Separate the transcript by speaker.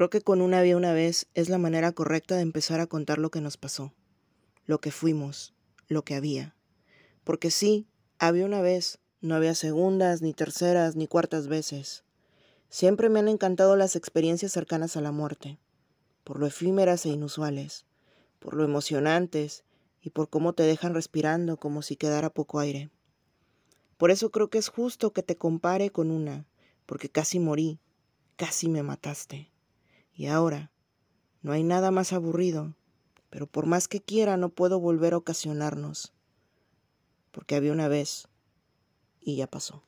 Speaker 1: Creo que con una había una vez es la manera correcta de empezar a contar lo que nos pasó, lo que fuimos, lo que había. Porque sí, había una vez, no había segundas, ni terceras, ni cuartas veces. Siempre me han encantado las experiencias cercanas a la muerte, por lo efímeras e inusuales, por lo emocionantes y por cómo te dejan respirando como si quedara poco aire. Por eso creo que es justo que te compare con una, porque casi morí, casi me mataste. Y ahora, no hay nada más aburrido, pero por más que quiera no puedo volver a ocasionarnos, porque había una vez y ya pasó.